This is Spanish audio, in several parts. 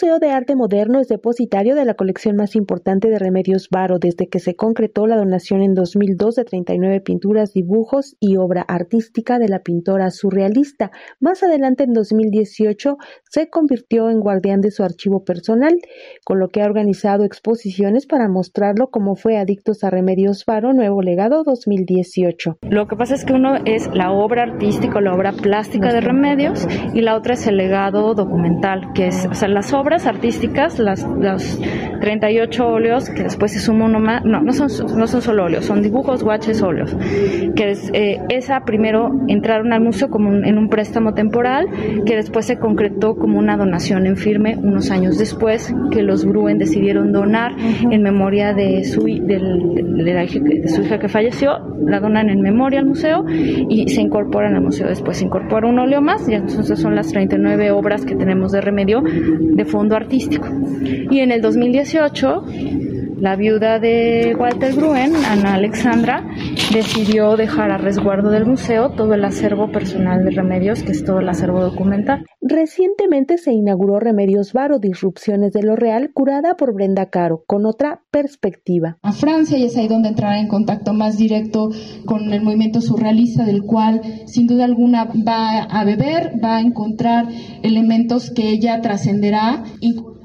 Museo de Arte Moderno es depositario de la colección más importante de Remedios Varo desde que se concretó la donación en 2002 de 39 pinturas, dibujos y obra artística de la pintora surrealista. Más adelante, en 2018, se convirtió en guardián de su archivo personal, con lo que ha organizado exposiciones para mostrarlo como fue Adictos a Remedios Varo, Nuevo Legado 2018. Lo que pasa es que uno es la obra artística, la obra plástica de Remedios y la otra es el legado documental, que es, o sea, las obras artísticas, las, los 38 óleos, que después se suma uno más, no, no son, no son solo óleos, son dibujos, guaches, óleos, que es, eh, esa primero entraron al museo como en un préstamo temporal, que después se concretó como una donación en firme unos años después, que los Gruen decidieron donar en memoria de su, de su hija que falleció, la donan en memoria al museo y se incorporan al museo después, se incorpora un óleo más, y entonces son las 39 obras que tenemos de remedio de fondo artístico. Y en el 2018 la viuda de Walter Gruen, Ana Alexandra, decidió dejar a resguardo del museo todo el acervo personal de Remedios, que es todo el acervo documental. Recientemente se inauguró Remedios Varo, Disrupciones de lo Real, curada por Brenda Caro, con otra perspectiva. A Francia y es ahí donde entrará en contacto más directo con el movimiento surrealista, del cual sin duda alguna va a beber, va a encontrar elementos que ella trascenderá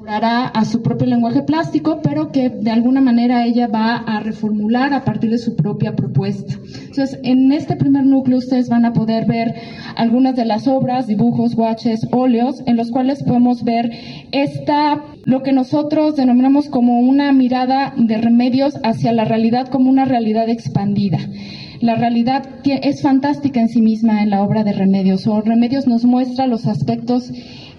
a su propio lenguaje plástico, pero que de alguna manera ella va a reformular a partir de su propia propuesta. Entonces, en este primer núcleo ustedes van a poder ver algunas de las obras, dibujos, guaches, óleos, en los cuales podemos ver esta, lo que nosotros denominamos como una mirada de remedios hacia la realidad como una realidad expandida. La realidad es fantástica en sí misma en la obra de Remedios. O Remedios nos muestra los aspectos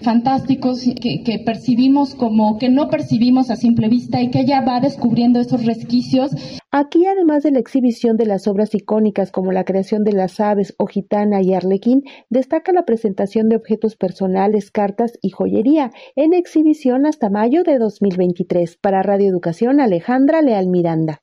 fantásticos que, percibimos como que no percibimos a simple vista y que ella va descubriendo esos resquicios. Aquí, además de la exhibición de las obras icónicas como la creación de las aves o gitana y arlequín, destaca la presentación de objetos personales, cartas y joyería en exhibición hasta mayo de 2023. Para Radio Educación, Alejandra Leal Miranda.